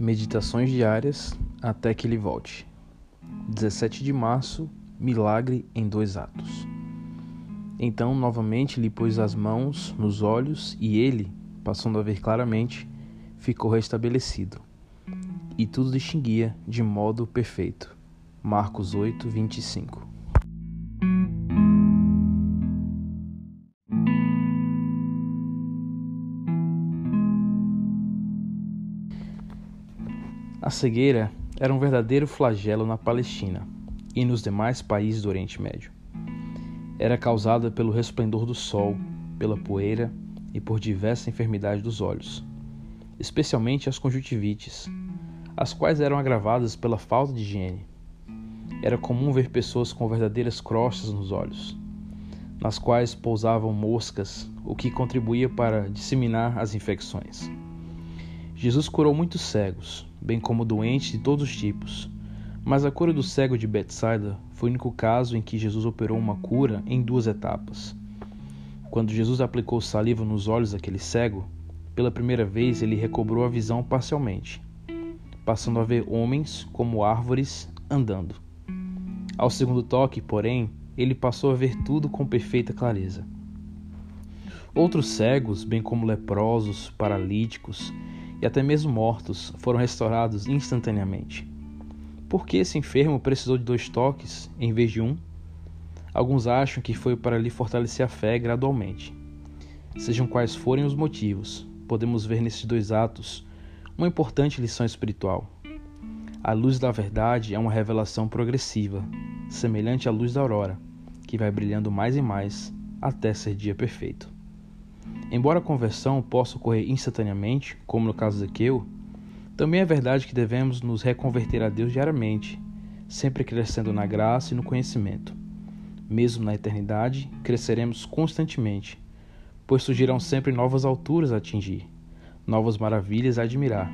Meditações diárias até que ele volte. 17 de março Milagre em dois atos. Então, novamente lhe pôs as mãos nos olhos e ele, passando a ver claramente, ficou restabelecido. E tudo distinguia de modo perfeito. Marcos 8, 25. A cegueira era um verdadeiro flagelo na Palestina e nos demais países do Oriente Médio. Era causada pelo resplendor do sol, pela poeira e por diversas enfermidades dos olhos, especialmente as conjuntivites, as quais eram agravadas pela falta de higiene. Era comum ver pessoas com verdadeiras crostas nos olhos, nas quais pousavam moscas, o que contribuía para disseminar as infecções. Jesus curou muitos cegos, bem como doentes de todos os tipos. Mas a cura do cego de Betsaida foi o único caso em que Jesus operou uma cura em duas etapas. Quando Jesus aplicou saliva nos olhos daquele cego, pela primeira vez ele recobrou a visão parcialmente, passando a ver homens como árvores andando. Ao segundo toque, porém, ele passou a ver tudo com perfeita clareza. Outros cegos, bem como leprosos, paralíticos e até mesmo mortos foram restaurados instantaneamente. Por que esse enfermo precisou de dois toques em vez de um? Alguns acham que foi para lhe fortalecer a fé gradualmente. Sejam quais forem os motivos, podemos ver nesses dois atos uma importante lição espiritual. A luz da verdade é uma revelação progressiva, semelhante à luz da aurora, que vai brilhando mais e mais até ser dia perfeito. Embora a conversão possa ocorrer instantaneamente, como no caso de Zaqueu, também é verdade que devemos nos reconverter a Deus diariamente, sempre crescendo na graça e no conhecimento. Mesmo na eternidade, cresceremos constantemente, pois surgirão sempre novas alturas a atingir, novas maravilhas a admirar,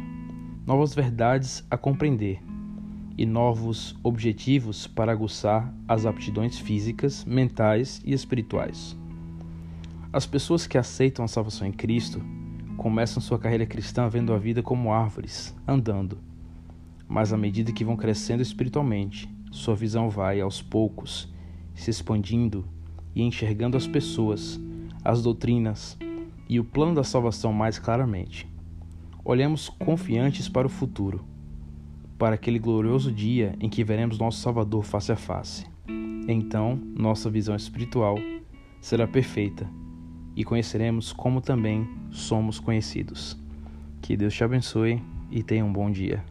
novas verdades a compreender e novos objetivos para aguçar as aptidões físicas, mentais e espirituais. As pessoas que aceitam a salvação em Cristo começam sua carreira cristã vendo a vida como árvores, andando. Mas à medida que vão crescendo espiritualmente, sua visão vai, aos poucos, se expandindo e enxergando as pessoas, as doutrinas e o plano da salvação mais claramente. Olhamos confiantes para o futuro, para aquele glorioso dia em que veremos nosso Salvador face a face. Então, nossa visão espiritual será perfeita e conheceremos como também somos conhecidos. Que Deus te abençoe e tenha um bom dia.